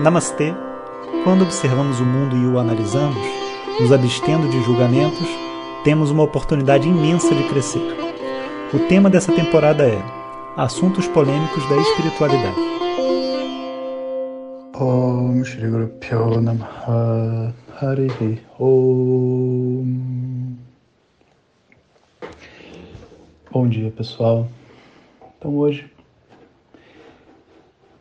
Namastê! Quando observamos o mundo e o analisamos, nos abstendo de julgamentos, temos uma oportunidade imensa de crescer. O tema dessa temporada é Assuntos Polêmicos da Espiritualidade. Bom dia pessoal. Então hoje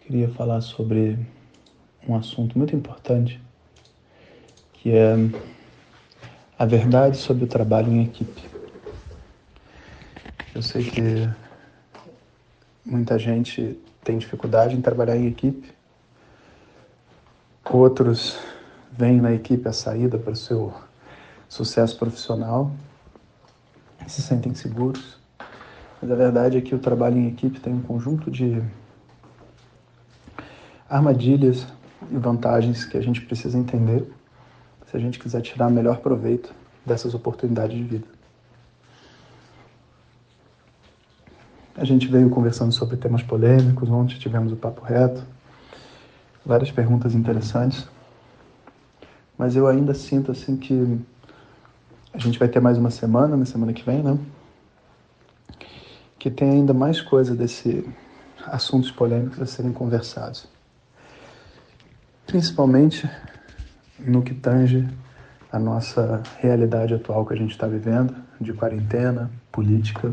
queria falar sobre um assunto muito importante, que é a verdade sobre o trabalho em equipe. Eu sei que muita gente tem dificuldade em trabalhar em equipe, outros veem na equipe a saída para o seu sucesso profissional, se sentem seguros, mas a verdade é que o trabalho em equipe tem um conjunto de armadilhas e vantagens que a gente precisa entender se a gente quiser tirar melhor proveito dessas oportunidades de vida. A gente veio conversando sobre temas polêmicos, ontem tivemos o papo reto, várias perguntas interessantes, mas eu ainda sinto assim que a gente vai ter mais uma semana, na semana que vem, né? Que tem ainda mais coisa desse assuntos polêmicos a serem conversados principalmente no que tange a nossa realidade atual que a gente está vivendo, de quarentena, política,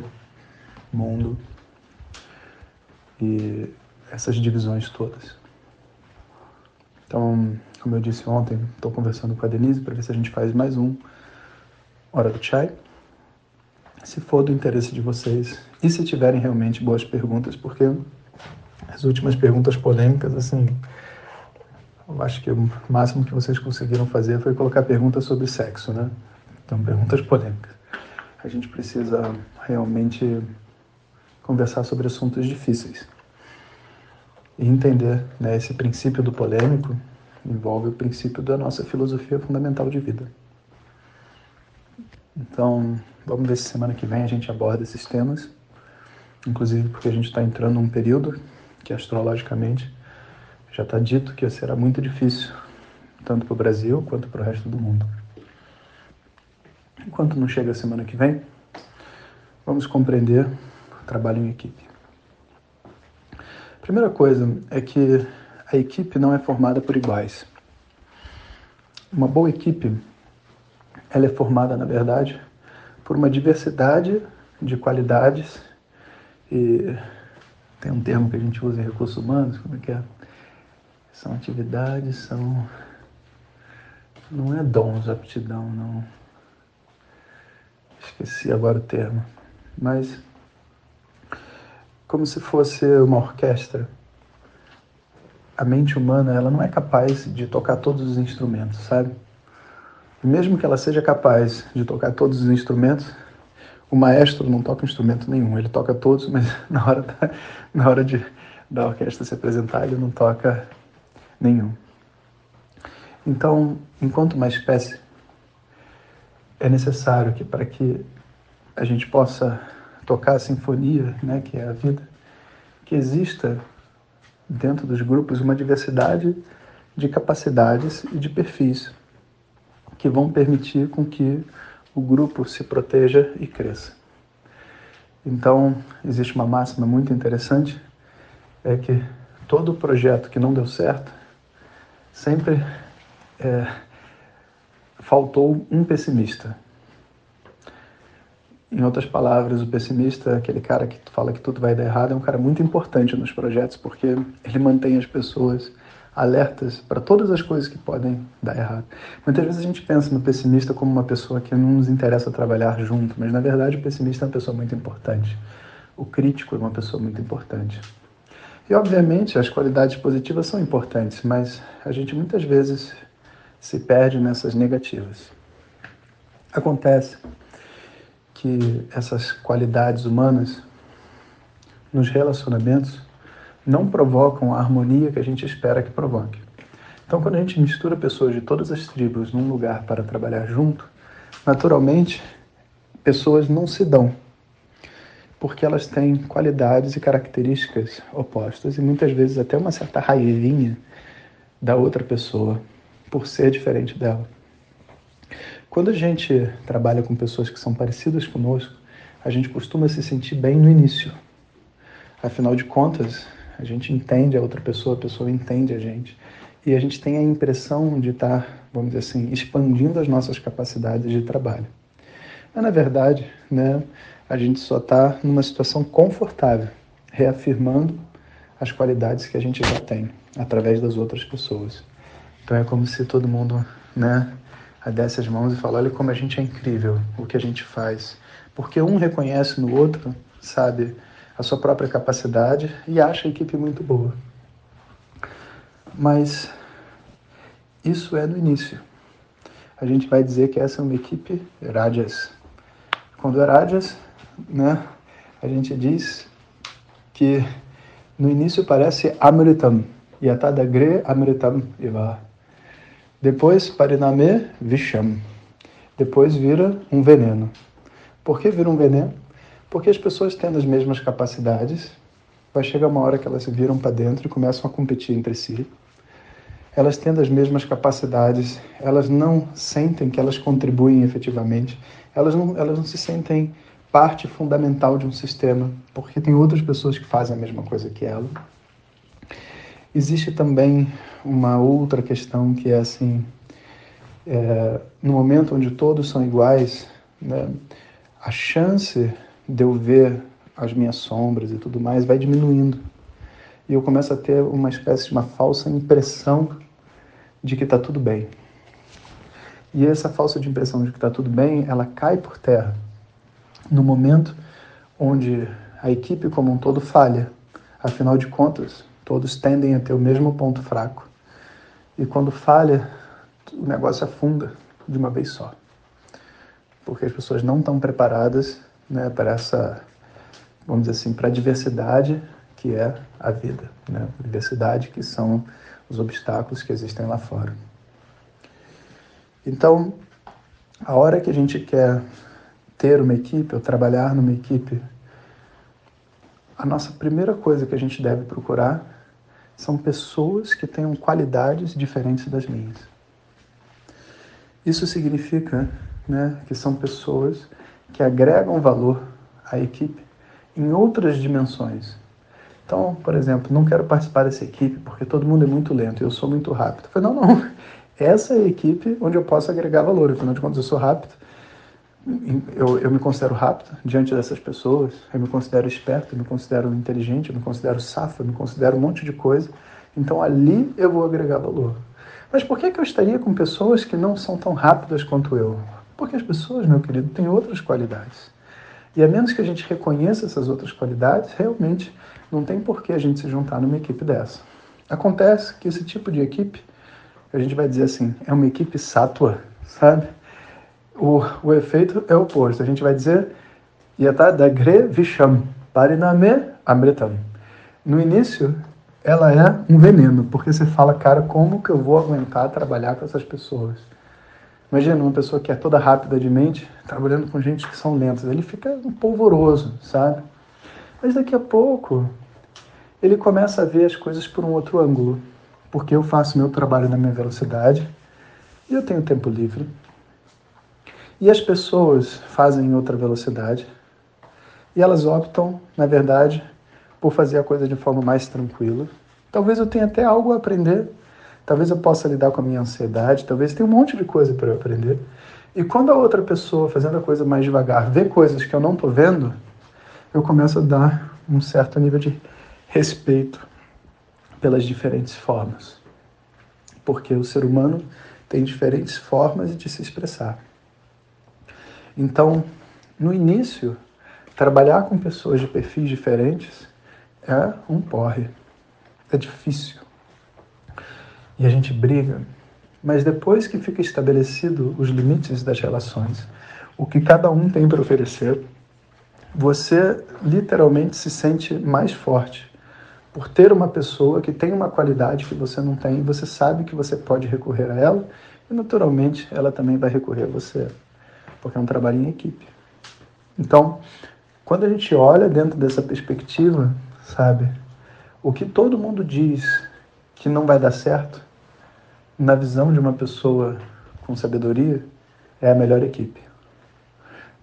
mundo e essas divisões todas. Então, como eu disse ontem, estou conversando com a Denise para ver se a gente faz mais um Hora do Chai. Se for do interesse de vocês e se tiverem realmente boas perguntas, porque as últimas perguntas polêmicas, assim, eu acho que o máximo que vocês conseguiram fazer foi colocar perguntas sobre sexo, né? Então, perguntas polêmicas. A gente precisa realmente conversar sobre assuntos difíceis. E entender né, esse princípio do polêmico envolve o princípio da nossa filosofia fundamental de vida. Então, vamos ver se semana que vem a gente aborda esses temas, inclusive porque a gente está entrando num período que astrologicamente já está dito que será muito difícil, tanto para o Brasil quanto para o resto do mundo. Enquanto não chega a semana que vem, vamos compreender o trabalho em equipe. Primeira coisa é que a equipe não é formada por iguais. Uma boa equipe, ela é formada, na verdade, por uma diversidade de qualidades e tem um termo que a gente usa em recursos humanos, como é que é? São atividades, são. Não é dons, aptidão, não. Esqueci agora o termo. Mas. Como se fosse uma orquestra. A mente humana, ela não é capaz de tocar todos os instrumentos, sabe? E mesmo que ela seja capaz de tocar todos os instrumentos, o maestro não toca instrumento nenhum, ele toca todos, mas na hora da, na hora de, da orquestra se apresentar, ele não toca nenhum. Então, enquanto uma espécie, é necessário que para que a gente possa tocar a sinfonia, né, que é a vida, que exista dentro dos grupos uma diversidade de capacidades e de perfis que vão permitir com que o grupo se proteja e cresça. Então, existe uma máxima muito interessante, é que todo projeto que não deu certo, sempre é, faltou um pessimista. Em outras palavras, o pessimista, aquele cara que fala que tudo vai dar errado, é um cara muito importante nos projetos porque ele mantém as pessoas alertas para todas as coisas que podem dar errado. Muitas vezes a gente pensa no pessimista como uma pessoa que não nos interessa trabalhar junto, mas na verdade o pessimista é uma pessoa muito importante. O crítico é uma pessoa muito importante. E, obviamente, as qualidades positivas são importantes, mas a gente muitas vezes se perde nessas negativas. Acontece que essas qualidades humanas nos relacionamentos não provocam a harmonia que a gente espera que provoque. Então, quando a gente mistura pessoas de todas as tribos num lugar para trabalhar junto, naturalmente, pessoas não se dão porque elas têm qualidades e características opostas e muitas vezes até uma certa raivinha da outra pessoa por ser diferente dela. Quando a gente trabalha com pessoas que são parecidas conosco, a gente costuma se sentir bem no início. Afinal de contas, a gente entende a outra pessoa, a pessoa entende a gente. E a gente tem a impressão de estar, vamos dizer assim, expandindo as nossas capacidades de trabalho. Mas, na verdade, né, a gente só está numa situação confortável, reafirmando as qualidades que a gente já tem através das outras pessoas. Então é como se todo mundo, né, desse as mãos e falasse: olha como a gente é incrível, o que a gente faz. Porque um reconhece no outro, sabe, a sua própria capacidade e acha a equipe muito boa. Mas isso é no início. A gente vai dizer que essa é uma equipe Rajas. Quando é Rajas, né, a gente diz que no início parece Amritam, Yatadagre Amritam Iva. Depois Pariname Visham. Depois vira um veneno. Por que vira um veneno? Porque as pessoas tendo as mesmas capacidades, vai chegar uma hora que elas se viram para dentro e começam a competir entre si. Elas tendo as mesmas capacidades, elas não sentem que elas contribuem efetivamente, elas não, elas não se sentem parte fundamental de um sistema, porque tem outras pessoas que fazem a mesma coisa que ela. Existe também uma outra questão que é assim, é, no momento onde todos são iguais, né, a chance de eu ver as minhas sombras e tudo mais vai diminuindo. E eu começo a ter uma espécie de uma falsa impressão de que está tudo bem. E essa falsa impressão de que está tudo bem, ela cai por terra no momento onde a equipe como um todo falha. Afinal de contas, todos tendem a ter o mesmo ponto fraco. E quando falha, o negócio afunda de uma vez só. Porque as pessoas não estão preparadas né, para essa, vamos dizer assim, para a diversidade que é a vida, né? Diversidade que são os obstáculos que existem lá fora. Então, a hora que a gente quer ter uma equipe ou trabalhar numa equipe, a nossa primeira coisa que a gente deve procurar são pessoas que tenham qualidades diferentes das minhas. Isso significa né, que são pessoas que agregam valor à equipe em outras dimensões. Então, por exemplo, não quero participar dessa equipe porque todo mundo é muito lento e eu sou muito rápido. Eu falei, não, não, essa é a equipe onde eu posso agregar valor. Afinal de contas, eu sou rápido eu, eu me considero rápido diante dessas pessoas, eu me considero esperto, eu me considero inteligente, eu me considero safo, eu me considero um monte de coisa. Então ali eu vou agregar valor. Mas por que, que eu estaria com pessoas que não são tão rápidas quanto eu? Porque as pessoas, meu querido, têm outras qualidades. E a menos que a gente reconheça essas outras qualidades, realmente não tem por que a gente se juntar numa equipe dessa. Acontece que esse tipo de equipe, a gente vai dizer assim, é uma equipe sátua, sabe? O, o efeito é oposto. A gente vai dizer Yata Dagre Visham Pariname Amritam. No início, ela é um veneno, porque você fala, cara, como que eu vou aguentar trabalhar com essas pessoas? Imagina uma pessoa que é toda rápida de mente, trabalhando com gente que são lentas. Ele fica um polvoroso, sabe? Mas daqui a pouco, ele começa a ver as coisas por um outro ângulo. Porque eu faço meu trabalho na minha velocidade e eu tenho tempo livre. E as pessoas fazem em outra velocidade. E elas optam, na verdade, por fazer a coisa de forma mais tranquila. Talvez eu tenha até algo a aprender. Talvez eu possa lidar com a minha ansiedade. Talvez tenha um monte de coisa para eu aprender. E quando a outra pessoa, fazendo a coisa mais devagar, vê coisas que eu não estou vendo, eu começo a dar um certo nível de respeito pelas diferentes formas. Porque o ser humano tem diferentes formas de se expressar. Então, no início, trabalhar com pessoas de perfis diferentes é um porre. É difícil. E a gente briga. Mas depois que fica estabelecido os limites das relações, o que cada um tem para oferecer, você literalmente se sente mais forte por ter uma pessoa que tem uma qualidade que você não tem, você sabe que você pode recorrer a ela e naturalmente ela também vai recorrer a você porque é um trabalho em equipe. Então, quando a gente olha dentro dessa perspectiva, sabe, o que todo mundo diz que não vai dar certo, na visão de uma pessoa com sabedoria, é a melhor equipe.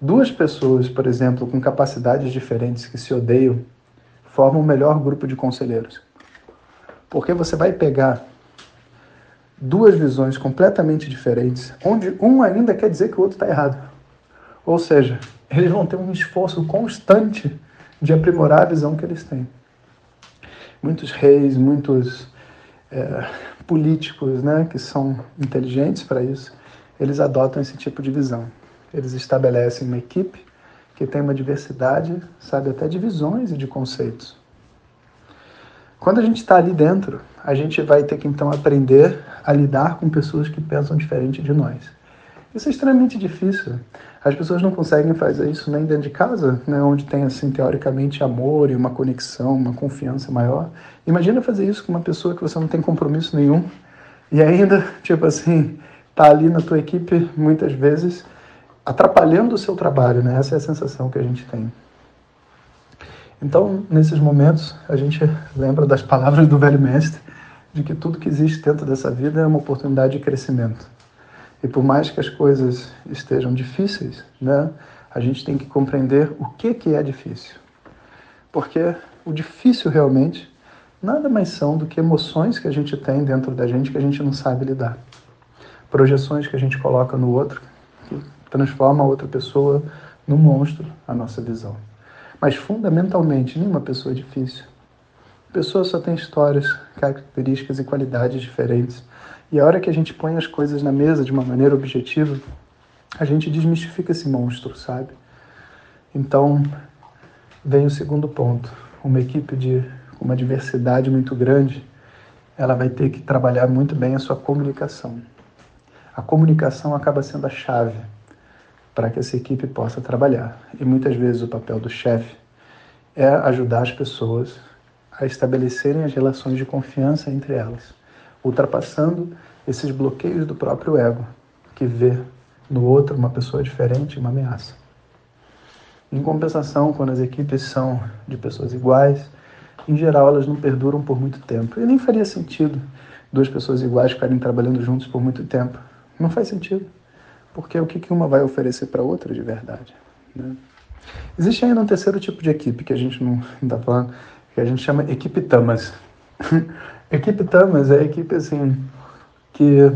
Duas pessoas, por exemplo, com capacidades diferentes que se odeiam, formam o melhor grupo de conselheiros. Porque você vai pegar duas visões completamente diferentes, onde um ainda quer dizer que o outro está errado. Ou seja, eles vão ter um esforço constante de aprimorar a visão que eles têm. Muitos reis, muitos é, políticos né, que são inteligentes para isso, eles adotam esse tipo de visão. Eles estabelecem uma equipe que tem uma diversidade, sabe, até de visões e de conceitos. Quando a gente está ali dentro, a gente vai ter que então aprender a lidar com pessoas que pensam diferente de nós. Isso é extremamente difícil. As pessoas não conseguem fazer isso nem dentro de casa, né, onde tem assim teoricamente amor e uma conexão, uma confiança maior. Imagina fazer isso com uma pessoa que você não tem compromisso nenhum e ainda, tipo assim, tá ali na tua equipe muitas vezes atrapalhando o seu trabalho, né? Essa é a sensação que a gente tem. Então, nesses momentos, a gente lembra das palavras do velho mestre, de que tudo que existe dentro dessa vida é uma oportunidade de crescimento. E por mais que as coisas estejam difíceis, né, a gente tem que compreender o que, que é difícil. Porque o difícil realmente nada mais são do que emoções que a gente tem dentro da gente que a gente não sabe lidar. Projeções que a gente coloca no outro transforma a outra pessoa num monstro, a nossa visão. Mas fundamentalmente, nenhuma pessoa é difícil. A pessoa só tem histórias, características e qualidades diferentes. E a hora que a gente põe as coisas na mesa de uma maneira objetiva, a gente desmistifica esse monstro, sabe? Então, vem o segundo ponto. Uma equipe de uma diversidade muito grande, ela vai ter que trabalhar muito bem a sua comunicação. A comunicação acaba sendo a chave para que essa equipe possa trabalhar. E muitas vezes o papel do chefe é ajudar as pessoas a estabelecerem as relações de confiança entre elas, ultrapassando esses bloqueios do próprio ego, que vê no outro uma pessoa diferente, uma ameaça. Em compensação, quando as equipes são de pessoas iguais, em geral elas não perduram por muito tempo. E nem faria sentido duas pessoas iguais ficarem trabalhando juntos por muito tempo. Não faz sentido porque o que uma vai oferecer para a outra de verdade. Né? Existe ainda um terceiro tipo de equipe que a gente não está falando, que a gente chama equipe Tamas. equipe Tamas é a equipe assim que,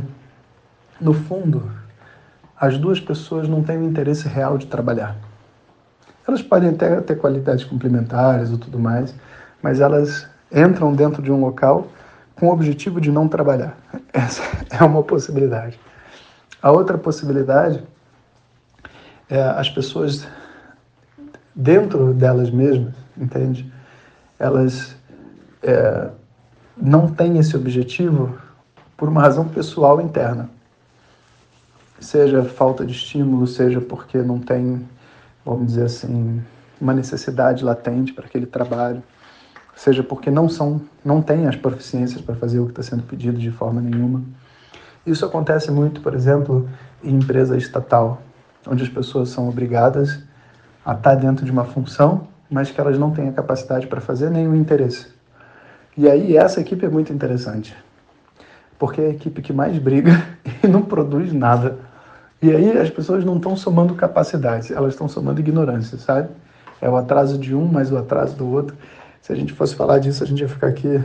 no fundo, as duas pessoas não têm o interesse real de trabalhar. Elas podem até ter qualidades complementares e tudo mais, mas elas entram dentro de um local com o objetivo de não trabalhar. Essa é uma possibilidade. A outra possibilidade é as pessoas dentro delas mesmas, entende? Elas é, não têm esse objetivo por uma razão pessoal interna. Seja falta de estímulo, seja porque não tem, vamos dizer assim, uma necessidade latente para aquele trabalho, seja porque não são, não têm as proficiências para fazer o que está sendo pedido de forma nenhuma. Isso acontece muito, por exemplo, em empresa estatal, onde as pessoas são obrigadas a estar dentro de uma função, mas que elas não têm a capacidade para fazer nem o interesse. E aí essa equipe é muito interessante, porque é a equipe que mais briga e não produz nada. E aí as pessoas não estão somando capacidades, elas estão somando ignorância, sabe? É o atraso de um mais o atraso do outro. Se a gente fosse falar disso, a gente ia ficar aqui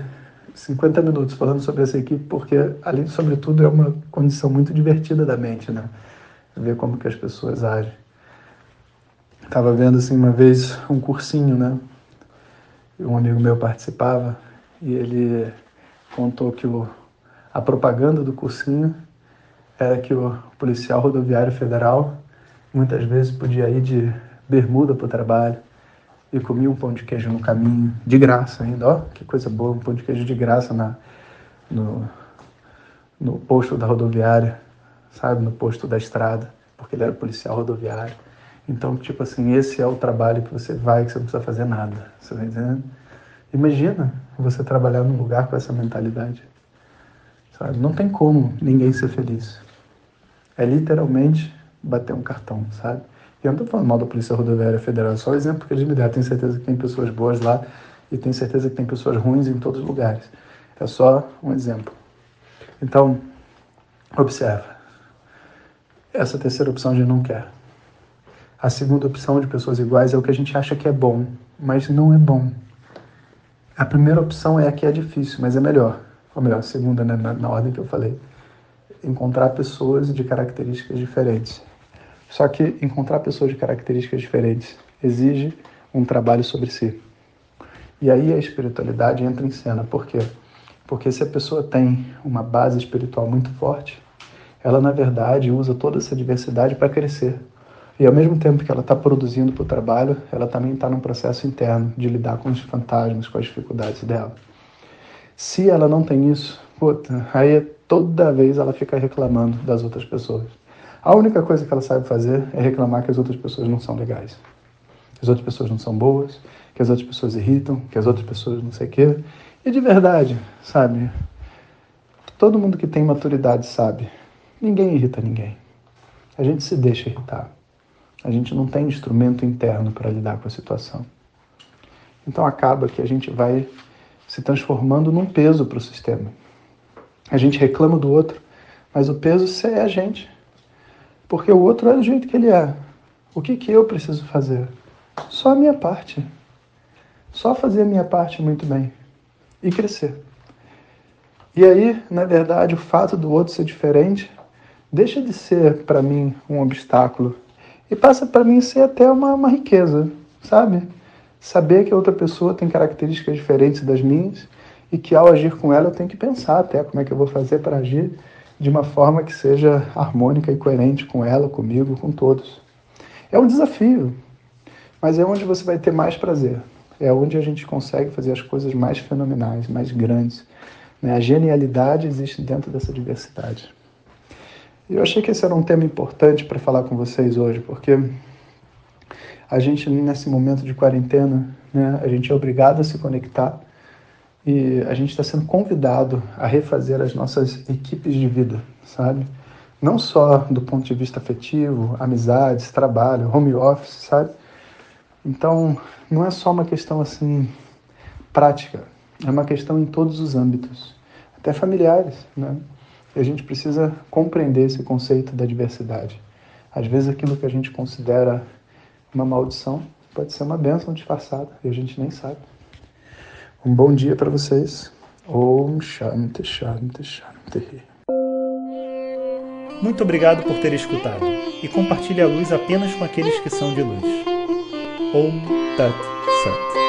50 minutos falando sobre essa equipe, porque, além de sobretudo, é uma condição muito divertida da mente, né? Ver como que as pessoas agem. Estava vendo, assim, uma vez um cursinho, né? Um amigo meu participava e ele contou que o, a propaganda do cursinho era que o policial rodoviário federal muitas vezes podia ir de bermuda para o trabalho, e comi um pão de queijo no caminho, de graça ainda, ó, que coisa boa, um pão de queijo de graça na, no, no posto da rodoviária, sabe, no posto da estrada, porque ele era policial rodoviário. Então, tipo assim, esse é o trabalho que você vai, que você não precisa fazer nada, você tá entendendo? Imagina você trabalhar num lugar com essa mentalidade, sabe? Não tem como ninguém ser feliz. É literalmente bater um cartão, sabe? Eu não estou falando mal da Polícia Rodoviária Federal, é só o exemplo que eles me deram. Tenho certeza que tem pessoas boas lá e tenho certeza que tem pessoas ruins em todos os lugares. É só um exemplo. Então, Observa. Essa terceira opção a gente não quer. A segunda opção de pessoas iguais é o que a gente acha que é bom, mas não é bom. A primeira opção é a que é difícil, mas é melhor. Ou melhor, a segunda, né, na, na ordem que eu falei. Encontrar pessoas de características diferentes. Só que encontrar pessoas de características diferentes exige um trabalho sobre si. E aí a espiritualidade entra em cena. Por quê? Porque se a pessoa tem uma base espiritual muito forte, ela na verdade usa toda essa diversidade para crescer. E ao mesmo tempo que ela está produzindo para o trabalho, ela também está num processo interno de lidar com os fantasmas, com as dificuldades dela. Se ela não tem isso, puta, aí toda vez ela fica reclamando das outras pessoas. A única coisa que ela sabe fazer é reclamar que as outras pessoas não são legais. Que as outras pessoas não são boas, que as outras pessoas irritam, que as outras pessoas não sei o quê. E de verdade, sabe? Todo mundo que tem maturidade sabe. Ninguém irrita ninguém. A gente se deixa irritar. A gente não tem instrumento interno para lidar com a situação. Então acaba que a gente vai se transformando num peso para o sistema. A gente reclama do outro, mas o peso é a gente. Porque o outro é do jeito que ele é. O que, que eu preciso fazer? Só a minha parte. Só fazer a minha parte muito bem. E crescer. E aí, na verdade, o fato do outro ser diferente deixa de ser para mim um obstáculo e passa para mim ser até uma, uma riqueza, sabe? Saber que a outra pessoa tem características diferentes das minhas e que ao agir com ela eu tenho que pensar até como é que eu vou fazer para agir de uma forma que seja harmônica e coerente com ela, comigo, com todos. É um desafio, mas é onde você vai ter mais prazer. É onde a gente consegue fazer as coisas mais fenomenais, mais grandes. Né? A genialidade existe dentro dessa diversidade. Eu achei que esse era um tema importante para falar com vocês hoje, porque a gente, nesse momento de quarentena, né, a gente é obrigado a se conectar e a gente está sendo convidado a refazer as nossas equipes de vida, sabe? Não só do ponto de vista afetivo, amizades, trabalho, home office, sabe? Então, não é só uma questão assim prática, é uma questão em todos os âmbitos, até familiares, né? E a gente precisa compreender esse conceito da diversidade. Às vezes aquilo que a gente considera uma maldição pode ser uma bênção disfarçada e a gente nem sabe. Um bom dia para vocês. Om Shanti Shanti Shanti. Muito obrigado por ter escutado e compartilhe a luz apenas com aqueles que são de luz. Om Tat Sat.